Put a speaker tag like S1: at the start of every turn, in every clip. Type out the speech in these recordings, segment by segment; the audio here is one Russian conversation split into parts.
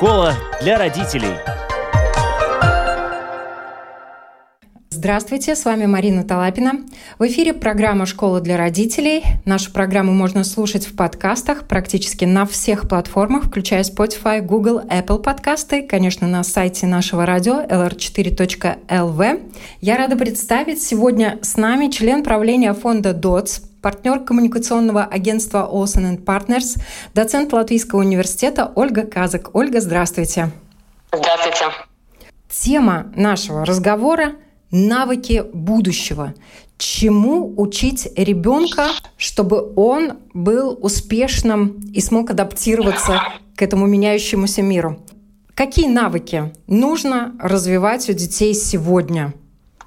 S1: Школа для родителей.
S2: Здравствуйте, с вами Марина Талапина. В эфире программа «Школа для родителей». Нашу программу можно слушать в подкастах практически на всех платформах, включая Spotify, Google, Apple подкасты, конечно, на сайте нашего радио lr4.lv. Я рада представить сегодня с нами член правления фонда ДОЦ, партнер коммуникационного агентства Olsen Partners, доцент Латвийского университета Ольга Казак. Ольга, здравствуйте.
S3: Здравствуйте.
S2: Тема нашего разговора – навыки будущего. Чему учить ребенка, чтобы он был успешным и смог адаптироваться к этому меняющемуся миру? Какие навыки нужно развивать у детей сегодня?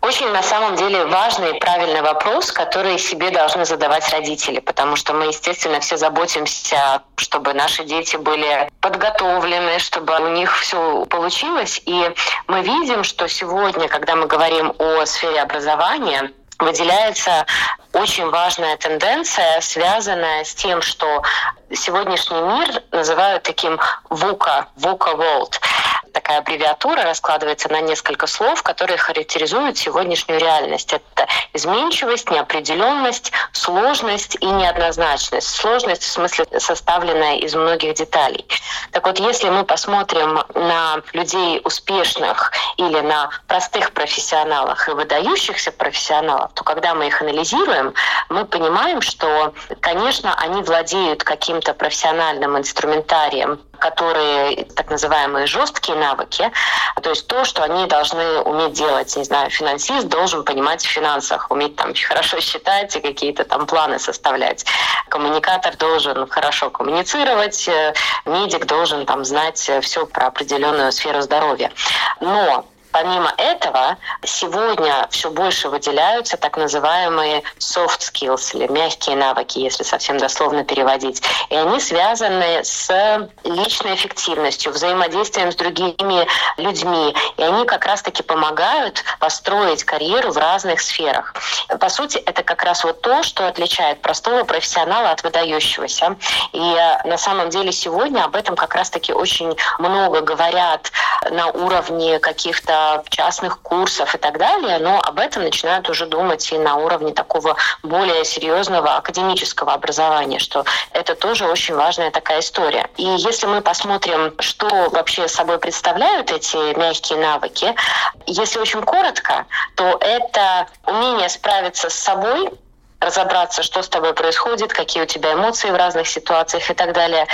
S3: Очень на самом деле важный и правильный вопрос, который себе должны задавать родители, потому что мы, естественно, все заботимся, чтобы наши дети были подготовлены, чтобы у них все получилось. И мы видим, что сегодня, когда мы говорим о сфере образования, выделяется очень важная тенденция, связанная с тем, что сегодняшний мир называют таким VUCA, VUCA World такая аббревиатура раскладывается на несколько слов, которые характеризуют сегодняшнюю реальность. Это изменчивость, неопределенность, сложность и неоднозначность. Сложность в смысле составленная из многих деталей. Так вот, если мы посмотрим на людей успешных или на простых профессионалах и выдающихся профессионалов, то когда мы их анализируем, мы понимаем, что, конечно, они владеют каким-то профессиональным инструментарием, которые так называемые жесткие навыки, то есть то, что они должны уметь делать. Не знаю, финансист должен понимать в финансах, уметь там хорошо считать и какие-то там планы составлять. Коммуникатор должен хорошо коммуницировать, э, медик должен там знать все про определенную сферу здоровья. Но Помимо этого, сегодня все больше выделяются так называемые soft skills или мягкие навыки, если совсем дословно переводить. И они связаны с личной эффективностью, взаимодействием с другими людьми. И они как раз-таки помогают построить карьеру в разных сферах. По сути, это как раз вот то, что отличает простого профессионала от выдающегося. И э, на самом деле сегодня об этом как раз-таки очень много говорят на уровне каких-то частных курсов и так далее, но об этом начинают уже думать и на уровне такого более серьезного академического образования, что это тоже очень важная такая история. И если мы посмотрим, что вообще собой представляют эти мягкие навыки, если очень коротко, то это умение справиться с собой, разобраться, что с тобой происходит, какие у тебя эмоции в разных ситуациях и так далее.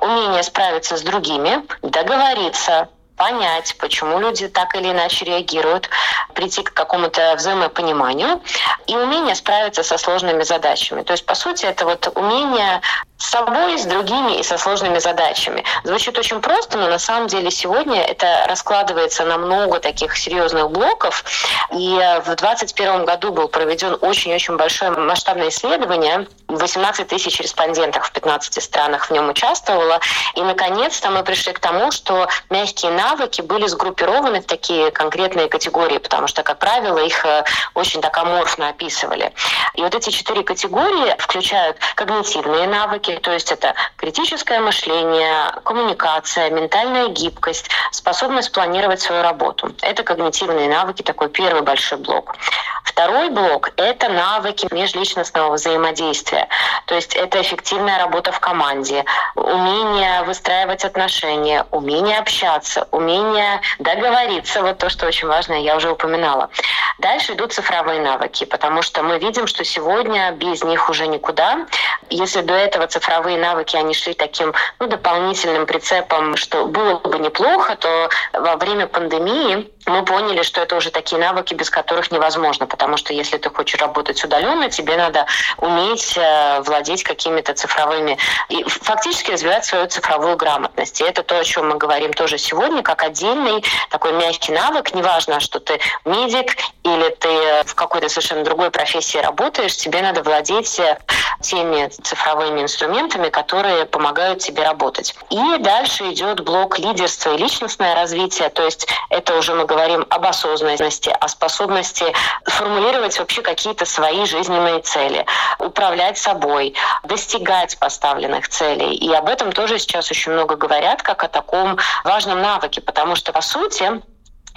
S3: Умение справиться с другими, договориться, понять, почему люди так или иначе реагируют, прийти к какому-то взаимопониманию и умение справиться со сложными задачами. То есть, по сути, это вот умение с собой, с другими и со сложными задачами. Звучит очень просто, но на самом деле сегодня это раскладывается на много таких серьезных блоков. И в 2021 году был проведен очень-очень большое масштабное исследование. 18 тысяч респондентов в 15 странах в нем участвовало. И, наконец-то, мы пришли к тому, что мягкие навыки были сгруппированы в такие конкретные категории, потому что, как правило, их э, очень так аморфно описывали. И вот эти четыре категории включают когнитивные навыки, навыки, то есть это критическое мышление, коммуникация, ментальная гибкость, способность планировать свою работу. Это когнитивные навыки, такой первый большой блок. Второй блок — это навыки межличностного взаимодействия. То есть это эффективная работа в команде, умение выстраивать отношения, умение общаться, умение договориться. Вот то, что очень важно, я уже упоминала. Дальше идут цифровые навыки, потому что мы видим, что сегодня без них уже никуда. Если до этого цифровые навыки, они шли таким ну, дополнительным прицепом, что было бы неплохо, то во время пандемии мы поняли, что это уже такие навыки, без которых невозможно, потому что если ты хочешь работать удаленно, тебе надо уметь э, владеть какими-то цифровыми и фактически развивать свою цифровую грамотность. И это то, о чем мы говорим тоже сегодня, как отдельный такой мягкий навык. Неважно, что ты медик или ты в какой-то совершенно другой профессии работаешь, тебе надо владеть э, теми цифровыми инструментами, инструментами, которые помогают тебе работать. И дальше идет блок лидерства и личностное развитие, то есть это уже мы говорим об осознанности, о способности формулировать вообще какие-то свои жизненные цели, управлять собой, достигать поставленных целей. И об этом тоже сейчас очень много говорят, как о таком важном навыке, потому что, по сути,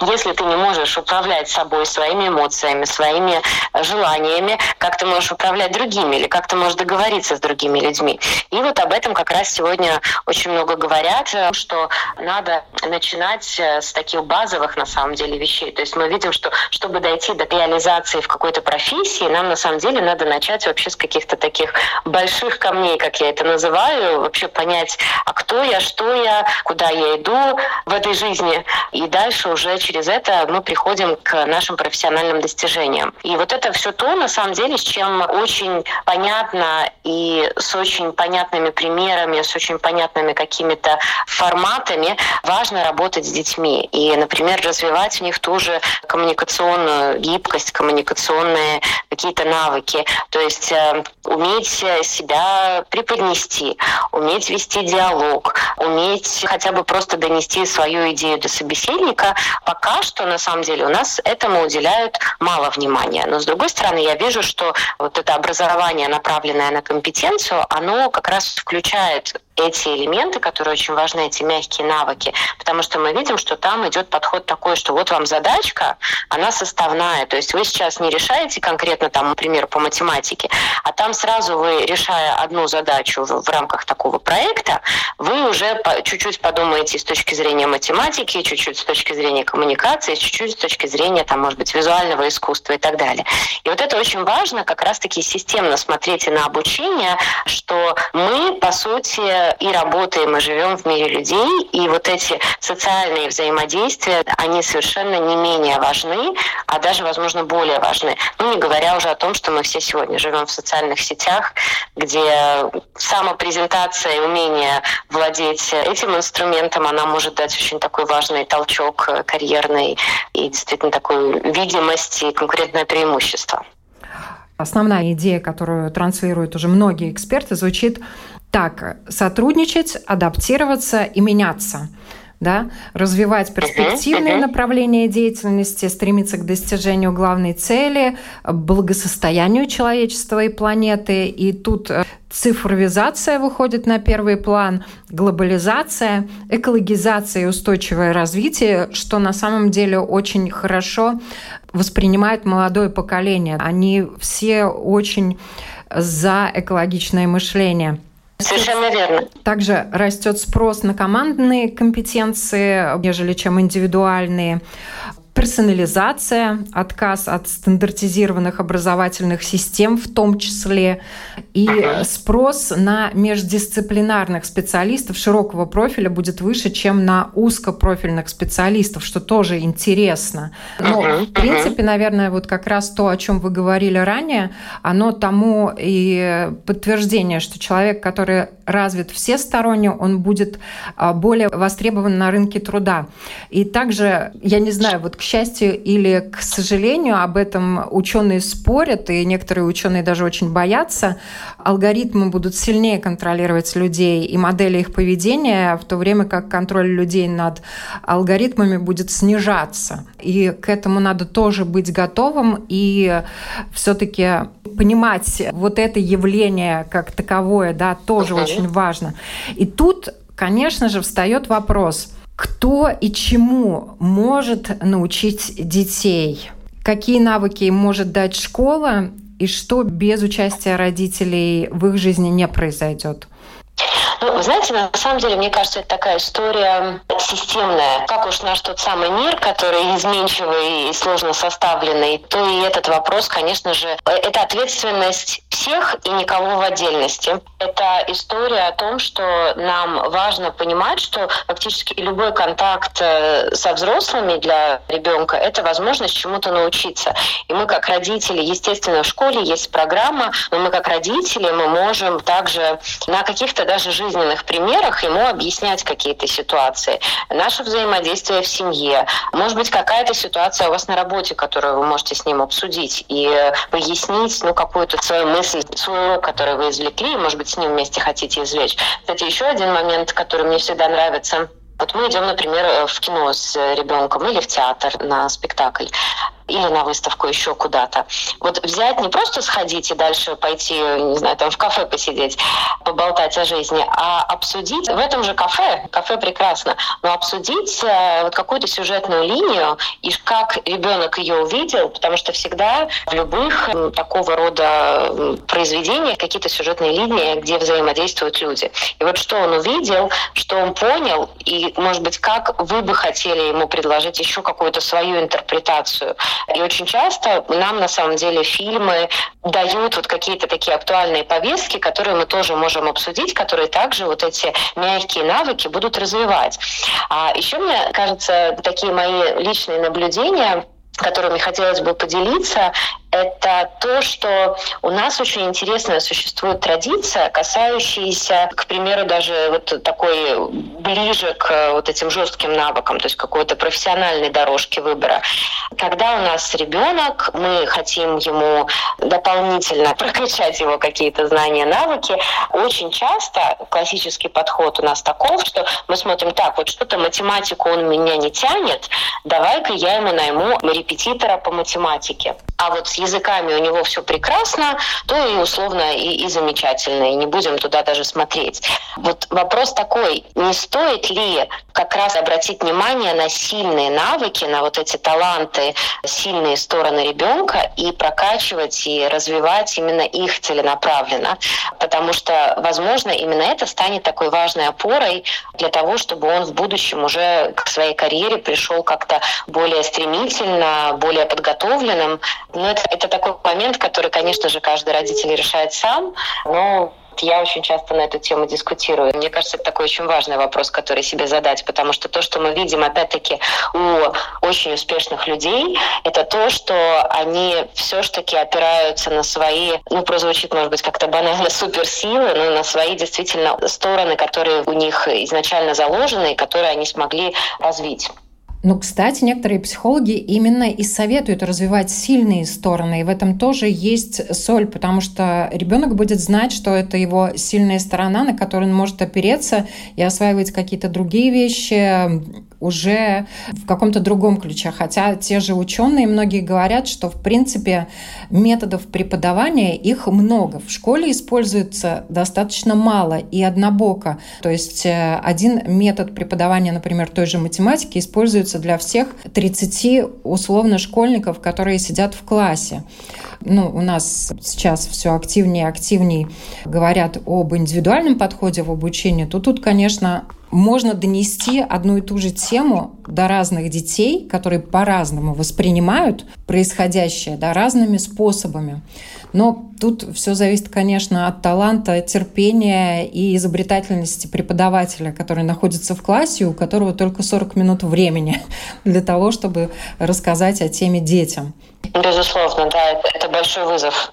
S3: если ты не можешь управлять собой, своими эмоциями, своими э, желаниями, как ты можешь управлять другими или как ты можешь договориться с другими людьми. И вот об этом как раз сегодня очень много говорят, э, что надо начинать э, с таких базовых на самом деле вещей. То есть мы видим, что чтобы дойти до реализации в какой-то профессии, нам на самом деле надо начать вообще с каких-то таких больших камней, как я это называю, вообще понять, а кто я, что я, куда я иду в этой жизни, и дальше уже через это мы приходим к нашим профессиональным достижениям. И вот это все то, на самом деле, с чем очень понятно и с очень понятными примерами, с очень понятными какими-то форматами важно работать с детьми. И, например, развивать в них ту же коммуникационную гибкость, коммуникационные какие-то навыки. То есть э, уметь себя преподнести, уметь вести диалог, уметь хотя бы просто донести свою идею до собеседника, пока что на самом деле у нас этому уделяют мало внимания. Но с другой стороны, я вижу, что вот это образование, направленное на компетенцию, оно как раз включает эти элементы, которые очень важны, эти мягкие навыки, потому что мы видим, что там идет подход такой, что вот вам задачка, она составная, то есть вы сейчас не решаете конкретно там, например, по математике, а там сразу вы, решая одну задачу в, в рамках такого проекта, вы уже чуть-чуть подумаете с точки зрения математики, чуть-чуть с точки зрения коммуникации, чуть-чуть с точки зрения, там, может быть, визуального искусства и так далее. И вот это очень важно, как раз-таки системно смотреть на обучение, что мы, по сути, и работаем, и живем в мире людей, и вот эти социальные взаимодействия, они совершенно не менее важны, а даже, возможно, более важны. Ну, не говоря уже о том, что мы все сегодня живем в социальных сетях, где самопрезентация и умение владеть этим инструментом, она может дать очень такой важный толчок карьерный и действительно такую видимость и конкурентное преимущество.
S2: Основная идея, которую транслируют уже многие эксперты, звучит так, сотрудничать, адаптироваться и меняться да, развивать перспективные uh-huh, uh-huh. направления деятельности, стремиться к достижению главной цели, благосостоянию человечества и планеты. И тут э, цифровизация выходит на первый план, глобализация, экологизация и устойчивое развитие, что на самом деле очень хорошо воспринимает молодое поколение. Они все очень за экологичное мышление.
S3: Совершенно верно.
S2: Также растет спрос на командные компетенции, нежели чем индивидуальные персонализация, отказ от стандартизированных образовательных систем в том числе, и спрос на междисциплинарных специалистов широкого профиля будет выше, чем на узкопрофильных специалистов, что тоже интересно. Но, в принципе, наверное, вот как раз то, о чем вы говорили ранее, оно тому и подтверждение, что человек, который развит всесторонне, он будет а, более востребован на рынке труда. И также, я не знаю, вот к счастью или к сожалению, об этом ученые спорят, и некоторые ученые даже очень боятся. Алгоритмы будут сильнее контролировать людей и модели их поведения, в то время как контроль людей над алгоритмами будет снижаться. И к этому надо тоже быть готовым и все-таки понимать вот это явление как таковое, да, тоже uh-huh. очень важно. И тут, конечно же, встает вопрос – кто и чему может научить детей? Какие навыки им может дать школа и что без участия родителей в их жизни не произойдет?
S3: Ну, вы знаете, на самом деле, мне кажется, это такая история системная. Как уж наш тот самый мир, который изменчивый и сложно составленный, то и этот вопрос, конечно же, это ответственность всех и никого в отдельности. Это история о том, что нам важно понимать, что фактически любой контакт э, со взрослыми для ребенка – это возможность чему-то научиться. И мы как родители, естественно, в школе есть программа, но мы как родители, мы можем также на каких-то даже жизненных жизненных примерах ему объяснять какие-то ситуации. Наше взаимодействие в семье. Может быть, какая-то ситуация у вас на работе, которую вы можете с ним обсудить и пояснить ну, какую-то свою мысль, свой урок, который вы извлекли, и, может быть, с ним вместе хотите извлечь. Кстати, еще один момент, который мне всегда нравится, вот мы идем, например, в кино с ребенком или в театр на спектакль или на выставку еще куда-то. Вот взять не просто сходить и дальше пойти, не знаю, там в кафе посидеть, поболтать о жизни, а обсудить в этом же кафе, кафе прекрасно, но обсудить э, вот какую-то сюжетную линию и как ребенок ее увидел, потому что всегда в любых такого рода произведениях какие-то сюжетные линии, где взаимодействуют люди. И вот что он увидел, что он понял, и, может быть, как вы бы хотели ему предложить еще какую-то свою интерпретацию и очень часто нам на самом деле фильмы дают вот какие-то такие актуальные повестки, которые мы тоже можем обсудить, которые также вот эти мягкие навыки будут развивать. А еще мне кажется, такие мои личные наблюдения которыми хотелось бы поделиться, это то, что у нас очень интересная существует традиция, касающаяся, к примеру, даже вот такой ближе к вот этим жестким навыкам, то есть какой-то профессиональной дорожки выбора. Когда у нас ребенок, мы хотим ему дополнительно прокачать его какие-то знания, навыки, очень часто классический подход у нас таков, что мы смотрим, так, вот что-то математику он меня не тянет, давай-ка я ему найму репетитора по математике. А вот с языками у него все прекрасно, то и условно и, и замечательно, и не будем туда даже смотреть. Вот вопрос такой, не стоит ли как раз обратить внимание на сильные навыки, на вот эти таланты, сильные стороны ребенка и прокачивать и развивать именно их целенаправленно. Потому что, возможно, именно это станет такой важной опорой для того, чтобы он в будущем уже к своей карьере пришел как-то более стремительно, более подготовленным. Но это, это такой момент, который, конечно же, каждый родитель решает сам, но я очень часто на эту тему дискутирую. Мне кажется, это такой очень важный вопрос, который себе задать, потому что то, что мы видим, опять-таки, у очень успешных людей, это то, что они все-таки опираются на свои, ну, прозвучит, может быть, как-то банально, суперсилы, но на свои действительно стороны, которые у них изначально заложены и которые они смогли развить.
S2: Но, кстати, некоторые психологи именно и советуют развивать сильные стороны. И в этом тоже есть соль, потому что ребенок будет знать, что это его сильная сторона, на которую он может опереться и осваивать какие-то другие вещи, уже в каком-то другом ключе. Хотя те же ученые многие говорят, что в принципе методов преподавания их много. В школе используется достаточно мало и однобоко. То есть э, один метод преподавания, например, той же математики используется для всех 30 условно школьников, которые сидят в классе. Ну, у нас сейчас все активнее и активнее говорят об индивидуальном подходе в обучении, то тут, конечно, можно донести одну и ту же тему до разных детей, которые по-разному воспринимают происходящее, да, разными способами. Но тут все зависит, конечно, от таланта, терпения и изобретательности преподавателя, который находится в классе, у которого только 40 минут времени для того, чтобы рассказать о теме детям.
S3: Безусловно, да, это, это большой вызов.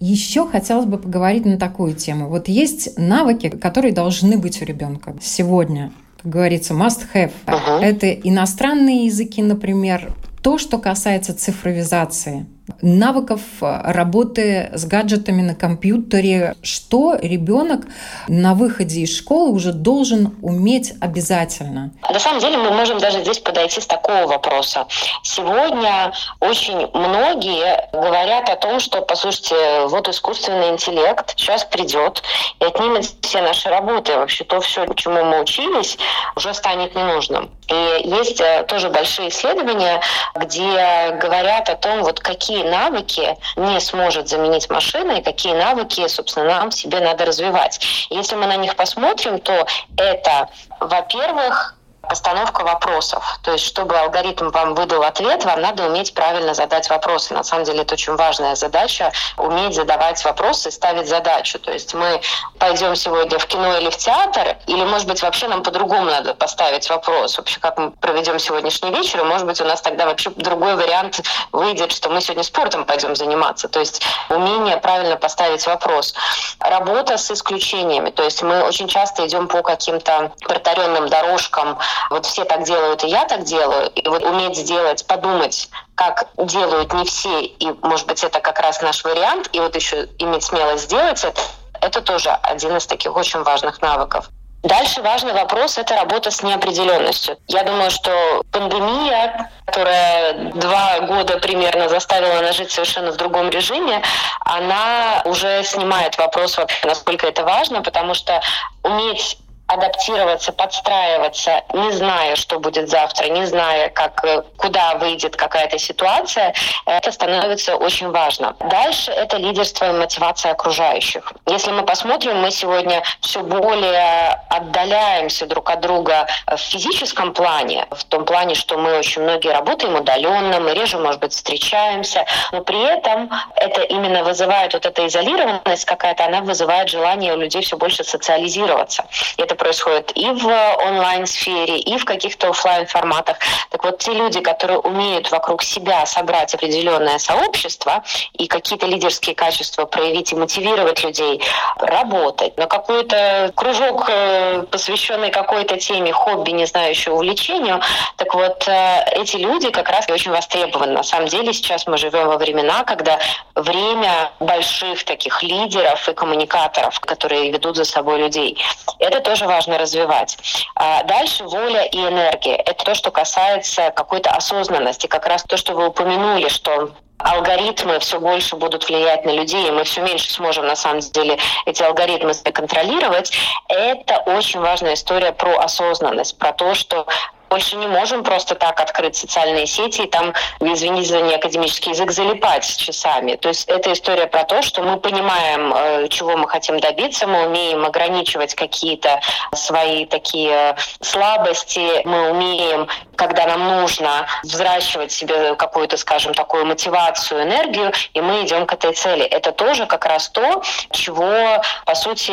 S2: Еще хотелось бы поговорить на такую тему. Вот есть навыки, которые должны быть у ребенка сегодня. Как говорится, must have. Uh-huh. Это иностранные языки, например, то, что касается цифровизации навыков э, работы с гаджетами на компьютере, что ребенок на выходе из школы уже должен уметь обязательно?
S3: На самом деле мы можем даже здесь подойти с такого вопроса. Сегодня очень многие говорят о том, что, послушайте, вот искусственный интеллект сейчас придет и отнимет все наши работы. Вообще то все, чему мы учились, уже станет ненужным. И есть э, тоже большие исследования, где говорят о том, вот какие какие навыки не сможет заменить машина и какие навыки, собственно, нам себе надо развивать. Если мы на них посмотрим, то это, во-первых, постановка вопросов. То есть, чтобы алгоритм вам выдал ответ, вам надо уметь правильно задать вопросы. На самом деле, это очень важная задача — уметь задавать вопросы ставить задачу. То есть мы пойдем сегодня в кино или в театр, или, может быть, вообще нам по-другому надо поставить вопрос. Вообще, как мы проведем сегодняшний вечер, и, может быть, у нас тогда вообще другой вариант выйдет, что мы сегодня спортом пойдем заниматься. То есть умение правильно поставить вопрос. Работа с исключениями. То есть мы очень часто идем по каким-то протаренным дорожкам. Вот все так делают, и я так делаю. И вот уметь сделать, подумать, как делают не все, и, может быть, это как раз наш вариант, и вот еще иметь смелость сделать это, это тоже один из таких очень важных навыков. Дальше важный вопрос – это работа с неопределенностью. Я думаю, что пандемия, которая два года примерно заставила нас жить совершенно в другом режиме, она уже снимает вопрос вообще, насколько это важно, потому что уметь адаптироваться, подстраиваться, не зная, что будет завтра, не зная, как, э, куда выйдет какая-то ситуация, это становится очень важно. Дальше это лидерство и мотивация окружающих. Если мы посмотрим, мы сегодня все более отдаляемся друг от друга в физическом плане, в том плане, что мы очень многие работаем удаленно, мы реже, может быть, встречаемся, но при этом это именно вызывает вот эта изолированность какая-то, она вызывает желание у людей все больше социализироваться. Это происходит и в онлайн-сфере, и в каких-то офлайн форматах. Так вот, те люди, которые умеют вокруг себя собрать определенное сообщество и какие-то лидерские качества проявить и мотивировать людей работать на какой-то кружок, э, посвященный какой-то теме, хобби, не знаю, еще увлечению, так вот, э, эти люди как раз очень востребованы. На самом деле сейчас мы живем во времена, когда время больших таких лидеров и коммуникаторов, которые ведут за собой людей. Это тоже важно развивать. А дальше воля и энергия. Это то, что касается какой-то осознанности. Как раз то, что вы упомянули, что алгоритмы все больше будут влиять на людей, и мы все меньше сможем на самом деле эти алгоритмы контролировать. Это очень важная история про осознанность, про то, что больше не можем просто так открыть социальные сети и там, извините за неакадемический язык, залипать часами. То есть это история про то, что мы понимаем, э, чего мы хотим добиться, мы умеем ограничивать какие-то свои такие слабости, мы умеем, когда нам нужно, взращивать себе какую-то, скажем, такую мотивацию, энергию, и мы идем к этой цели. Это тоже как раз то, чего, по сути,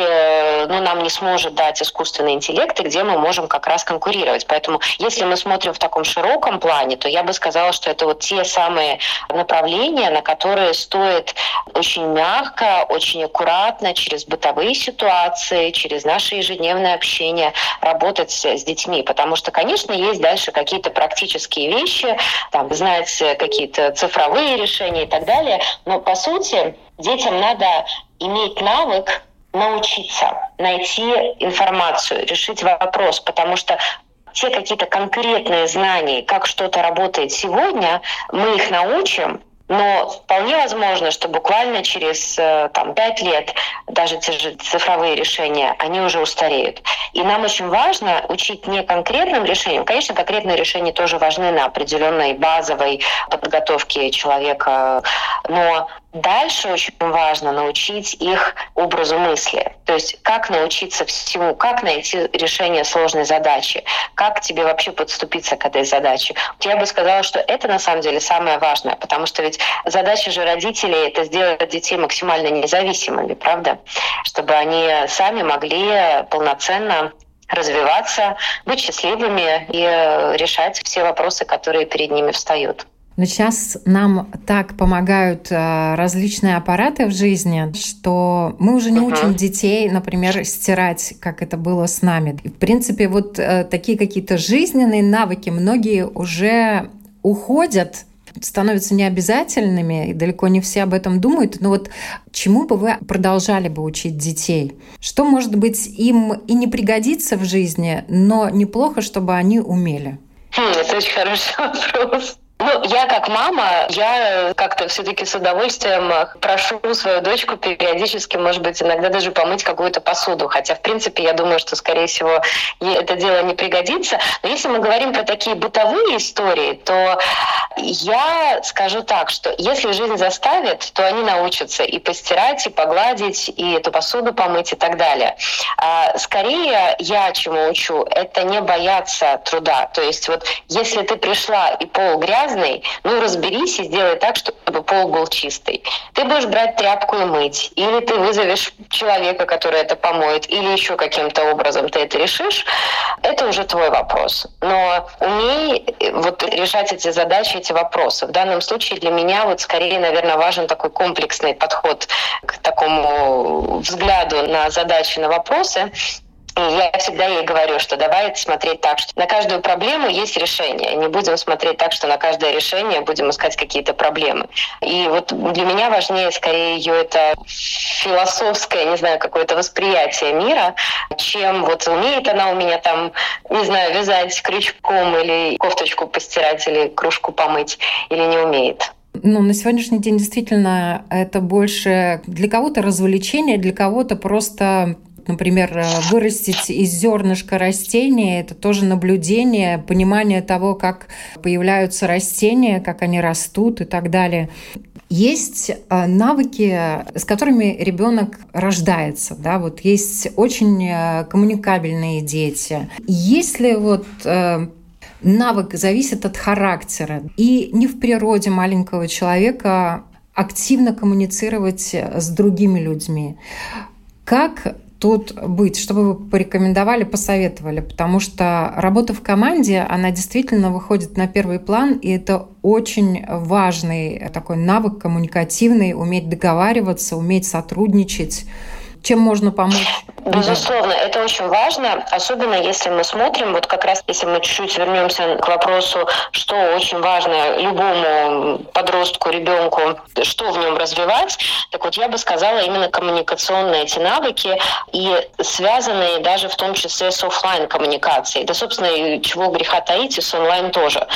S3: ну, нам не сможет дать искусственный интеллект, и где мы можем как раз конкурировать. Поэтому, если мы смотрим в таком широком плане, то я бы сказала, что это вот те самые направления, на которые стоит очень мягко, очень аккуратно, через бытовые ситуации, через наше ежедневное общение работать с детьми. Потому что, конечно, есть дальше какие-то практические вещи, там, знать какие-то цифровые решения и так далее. Но, по сути, детям надо иметь навык научиться найти информацию, решить вопрос, потому что те какие-то конкретные знания, как что-то работает сегодня, мы их научим, но вполне возможно, что буквально через э, там, 5 лет даже те же цифровые решения, они уже устареют. И нам очень важно учить не конкретным решениям. Конечно, конкретные решения тоже важны на определенной базовой подготовке человека, но Дальше очень важно научить их образу мысли. То есть как научиться всему, как найти решение сложной задачи, как тебе вообще подступиться к этой задаче. Я бы сказала, что это на самом деле самое важное, потому что ведь задача же родителей — это сделать детей максимально независимыми, правда? Чтобы они сами могли полноценно развиваться, быть счастливыми и решать все вопросы, которые перед ними встают.
S2: Но сейчас нам так помогают э, различные аппараты в жизни, что мы уже не учим детей, например, стирать, как это было с нами. в принципе, вот э, такие какие-то жизненные навыки многие уже уходят становятся необязательными, и далеко не все об этом думают. Но вот чему бы вы продолжали бы учить детей? Что, может быть, им и не пригодится в жизни, но неплохо, чтобы они умели?
S3: Хм, это очень хороший вопрос. Ну, я как мама, я как-то все-таки с удовольствием прошу свою дочку периодически, может быть, иногда даже помыть какую-то посуду. Хотя, в принципе, я думаю, что, скорее всего, ей это дело не пригодится. Но если мы говорим про такие бытовые истории, то я скажу так, что если жизнь заставит, то они научатся и постирать, и погладить, и эту посуду помыть и так далее. А скорее я чему учу, это не бояться труда. То есть вот если ты пришла и пол грязный, грязный, ну разберись и сделай так, чтобы пол был чистый. Ты будешь брать тряпку и мыть, или ты вызовешь человека, который это помоет, или еще каким-то образом ты это решишь, это уже твой вопрос. Но умей э, вот решать эти задачи, эти вопросы. В данном случае для меня вот скорее, наверное, важен такой комплексный подход к такому взгляду на задачи, на вопросы, и я всегда ей говорю, что давай смотреть так, что на каждую проблему есть решение. Не будем смотреть так, что на каждое решение будем искать какие-то проблемы. И вот для меня важнее скорее ее это философское, не знаю, какое-то восприятие мира, чем вот умеет она у меня там, не знаю, вязать крючком или кофточку постирать или кружку помыть, или не умеет.
S2: Ну, на сегодняшний день действительно это больше для кого-то развлечение, для кого-то просто Например, э, вырастить из зернышка растения – это тоже наблюдение, понимание того, как появляются растения, как они растут и так далее. Есть э, навыки, с которыми ребенок рождается, да, вот есть очень э, коммуникабельные дети. Если вот навык зависит от характера, и не в природе маленького человека активно коммуницировать с другими людьми. Как тут быть, что бы вы порекомендовали, посоветовали? Потому что работа в команде, она действительно выходит на первый план, и это очень важный такой навык коммуникативный, уметь договариваться, уметь сотрудничать. Чем можно помочь?
S3: Безусловно, это очень важно, особенно если мы смотрим, вот как раз если мы чуть-чуть вернемся к вопросу, что очень важно любому подростку, ребенку, что в нем развивать, так вот я бы сказала именно коммуникационные эти навыки и связанные даже в том числе с офлайн коммуникацией. Да, собственно, и чего греха таить, и с онлайн тоже.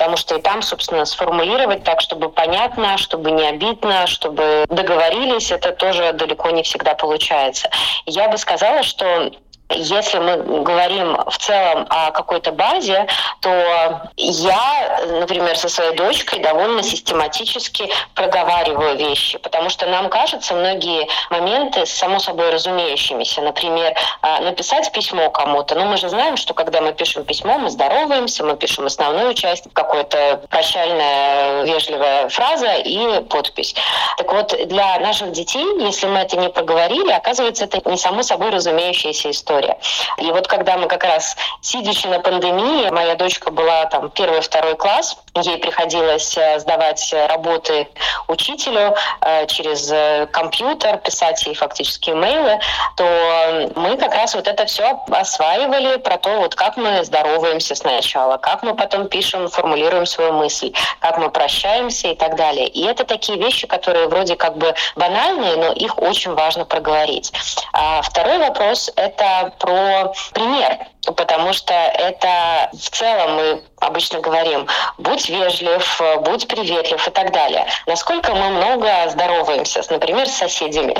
S3: Потому что и там, собственно, сформулировать так, чтобы понятно, чтобы не обидно, чтобы договорились, это тоже далеко не всегда получается. Я бы сказала, что если мы говорим в целом о какой-то базе, то я, например, со своей дочкой довольно систематически проговариваю вещи, потому что нам кажется многие моменты само собой разумеющимися. Например, а, написать письмо кому-то. Но мы же знаем, что когда мы пишем письмо, мы здороваемся, мы пишем основную часть, какая-то прощальная вежливая фраза и подпись. Так вот, для наших детей, если мы это не проговорили, оказывается, это не само собой разумеющаяся история история. И вот когда мы как раз, сидячи на пандемии, моя дочка была там первый-второй класс, ей приходилось э, сдавать работы учителю э, через э, компьютер, писать ей фактически имейлы, то мы как раз вот это все осваивали про то, вот как мы здороваемся сначала, как мы потом пишем, формулируем свою мысль, как мы прощаемся и так далее. И это такие вещи, которые вроде как бы банальные, но их очень важно проговорить. А второй вопрос — это про пример, потому что это в целом мы обычно говорим, будь вежлив, будь приветлив и так далее. Насколько мы много здороваемся, например, с соседями,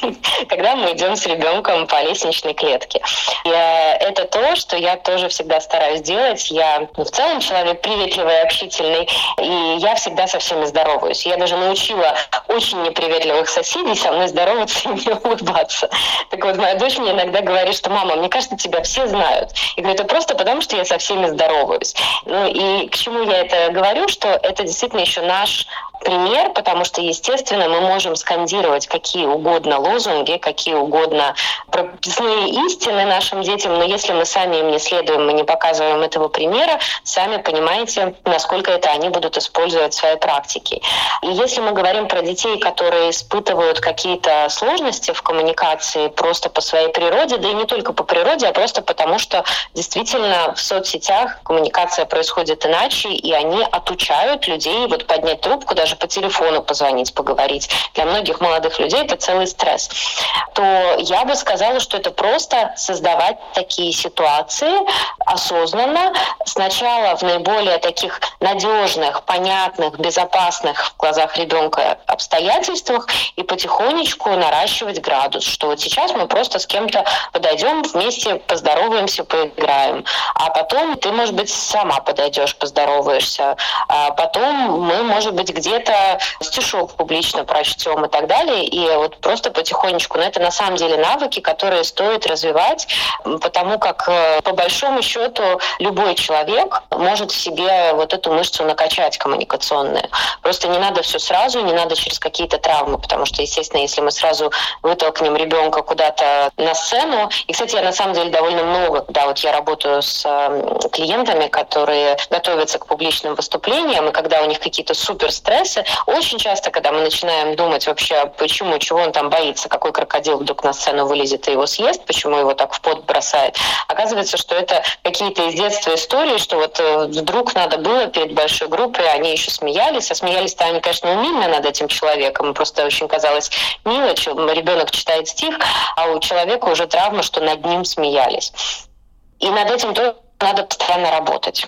S3: когда мы идем с ребенком по лестничной клетке. И э, это то, что я тоже всегда стараюсь делать. Я в целом человек приветливый, общительный, и я всегда со всеми здороваюсь. Я даже научила очень неприветливых соседей со мной здороваться и не улыбаться. Так вот, моя дочь мне иногда говорит, что мама, мне кажется, тебя все знают. И говорю, это просто потому, что я со всеми здороваюсь. Ну и к чему я это говорю, что это действительно еще наш пример, потому что, естественно, мы можем скандировать какие угодно лозунги, какие угодно прописные истины нашим детям, но если мы сами им не следуем, мы не показываем этого примера, сами понимаете, насколько это они будут использовать в своей практике. И если мы говорим про детей, которые испытывают какие-то сложности в коммуникации просто по своей природе, да и не только по природе, а просто потому, что действительно в соцсетях коммуникация происходит иначе, и они отучают людей вот поднять трубку даже даже по телефону позвонить, поговорить. Для многих молодых людей это целый стресс. То я бы сказала, что это просто создавать такие ситуации осознанно. Сначала в наиболее таких надежных, понятных, безопасных в глазах ребенка обстоятельствах и потихонечку наращивать градус, что вот сейчас мы просто с кем-то подойдем вместе, поздороваемся, поиграем. А потом ты, может быть, сама подойдешь, поздороваешься. А потом мы, может быть, где-то стишок публично прочтем и так далее. И вот просто потихонечку. Но это на самом деле навыки, которые стоит развивать, потому как э, по большому счету любой человек может в себе вот эту мышцу накачать коммуникационную. Просто не надо все сразу, не надо через какие-то травмы, потому что, естественно, если мы сразу вытолкнем ребенка куда-то на сцену, и, кстати, я на самом деле довольно много, когда вот я работаю с клиентами, которые готовятся к публичным выступлениям, и когда у них какие-то супер стрессы, очень часто, когда мы начинаем думать вообще, почему, чего он там боится, какой крокодил вдруг на сцену вылезет и его съест, почему его так в пот бросает, оказывается, что это какие-то из детства истории, что вот э, вдруг надо было перед большой группой, они еще смеялись, а смеялись-то они, конечно, умильно над этим человеком, просто очень казалось мило, ребенок читает стих, а у человека уже травма, что над ним смеялись. И над этим тоже надо постоянно работать.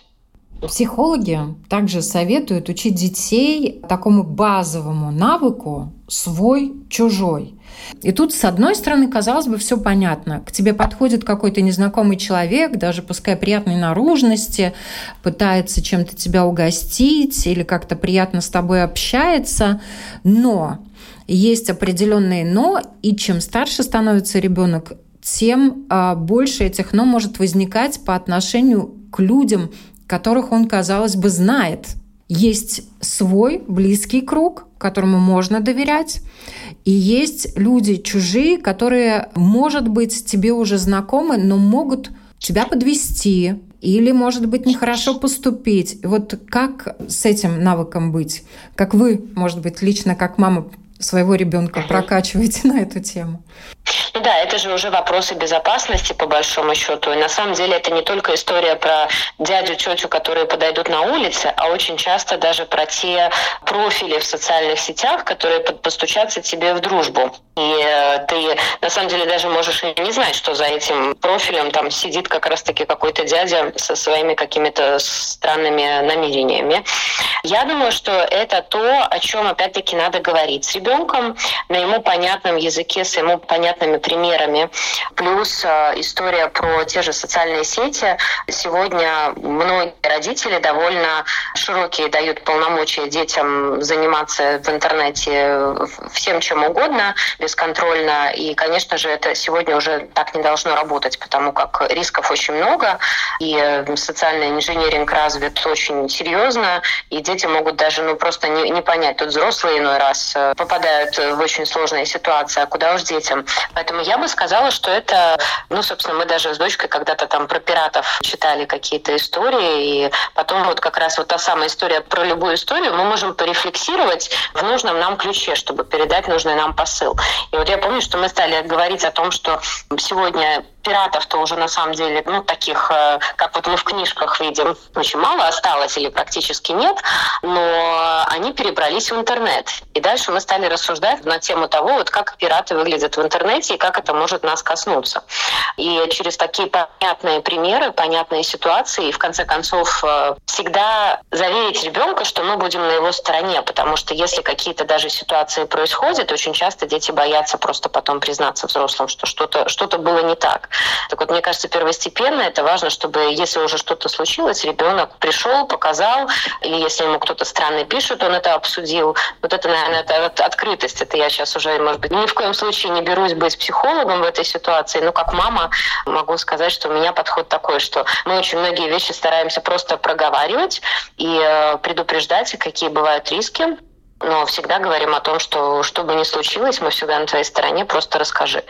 S2: Психологи также советуют учить детей такому базовому навыку свой-чужой. И тут, с одной стороны, казалось бы, все понятно. К тебе подходит какой-то незнакомый человек, даже пускай приятной наружности, пытается чем-то тебя угостить или как-то приятно с тобой общается, но есть определенные но, и чем старше становится ребенок, тем а, больше этих «но» может возникать по отношению к людям, которых он, казалось бы, знает. Есть свой близкий круг, которому можно доверять, и есть люди чужие, которые, может быть, тебе уже знакомы, но могут тебя подвести или, может быть, нехорошо поступить. Вот как с этим навыком быть? Как вы, может быть, лично как мама своего ребенка прокачиваете на эту тему?
S3: Ну да, это же уже вопросы безопасности, по большому счету. И на самом деле это не только история про дядю, тетю, которые подойдут на улице, а очень часто даже про те профили в социальных сетях, которые постучатся тебе в дружбу. И э, ты на самом деле даже можешь и не знать, что за этим профилем там сидит как раз-таки какой-то дядя со своими какими-то странными намерениями. Я думаю, что это то, о чем опять-таки надо говорить с ребенком на ему понятном языке, с ему понятными примерами. Плюс э, история про те же социальные сети. Сегодня многие родители довольно широкие дают полномочия детям заниматься в интернете всем чем угодно, бесконтрольно. И, конечно же, это сегодня уже так не должно работать, потому как рисков очень много, и э, социальный инженеринг развит очень серьезно, и дети могут даже ну, просто не, не понять. Тут взрослые иной раз э, попадают в очень сложные ситуации, а куда уж детям. Поэтому я бы сказала, что это, ну, собственно, мы даже с дочкой когда-то там про пиратов читали какие-то истории, и потом вот как раз вот та самая история про любую историю мы можем порефлексировать в нужном нам ключе, чтобы передать нужный нам посыл. И вот я помню, что мы стали говорить о том, что сегодня пиратов-то уже на самом деле, ну, таких, э, как вот мы в книжках видим, очень мало осталось или практически нет, но они перебрались в интернет. И дальше мы стали рассуждать на тему того, вот как пираты выглядят в интернете и как это может нас коснуться. И через такие понятные примеры, понятные ситуации, и в конце концов э, всегда заверить ребенка, что мы будем на его стороне, потому что если какие-то даже ситуации происходят, очень часто дети боятся просто потом признаться взрослым, что что-то что было не так. Так вот, мне кажется, первостепенно это важно, чтобы если уже что-то случилось, ребенок пришел, показал, или если ему кто-то странный пишет, он это обсудил. Вот это, наверное, это открытость. Это я сейчас уже, может быть, ни в коем случае не берусь быть психологом в этой ситуации, но как мама могу сказать, что у меня подход такой, что мы очень многие вещи стараемся просто проговаривать и э, предупреждать, какие бывают риски, но всегда говорим о том, что что бы ни случилось, мы всегда на твоей стороне, просто расскажи.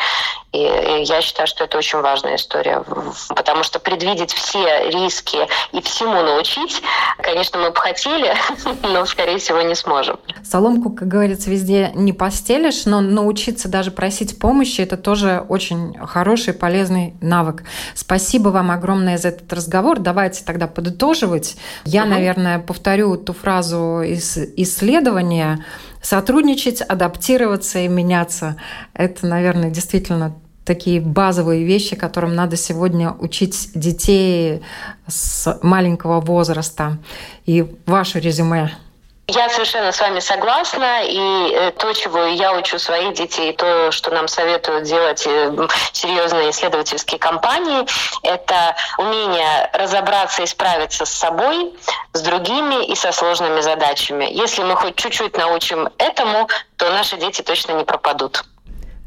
S3: И, и я считаю, что это очень важная история, потому что предвидеть все риски и всему научить, конечно, мы бы хотели, но, скорее всего, не сможем.
S2: Соломку, как говорится, везде не постелишь, но научиться даже просить помощи – это тоже очень хороший, полезный навык. Спасибо вам огромное за этот разговор. Давайте тогда подытоживать. Я, угу. наверное, повторю ту фразу из исследования, умение сотрудничать, адаптироваться и меняться. Это, наверное, действительно такие базовые вещи, которым надо сегодня учить детей с маленького возраста. И ваше резюме
S3: я совершенно с вами согласна, и э, то, чего я учу своих детей, то, что нам советуют делать э, серьезные исследовательские компании, это умение разобраться и справиться с собой, с другими и со сложными задачами. Если мы хоть чуть-чуть научим этому, то наши дети точно не пропадут.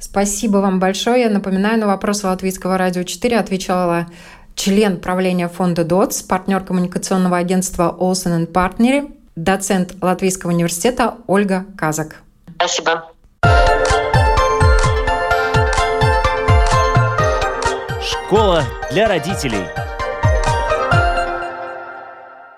S2: Спасибо вам большое. Я напоминаю, на вопрос Латвийского радио 4 отвечала член правления фонда ДОЦ, партнер коммуникационного агентства Olsen Partner, доцент Латвийского университета Ольга Казак.
S3: Спасибо.
S1: Школа для родителей.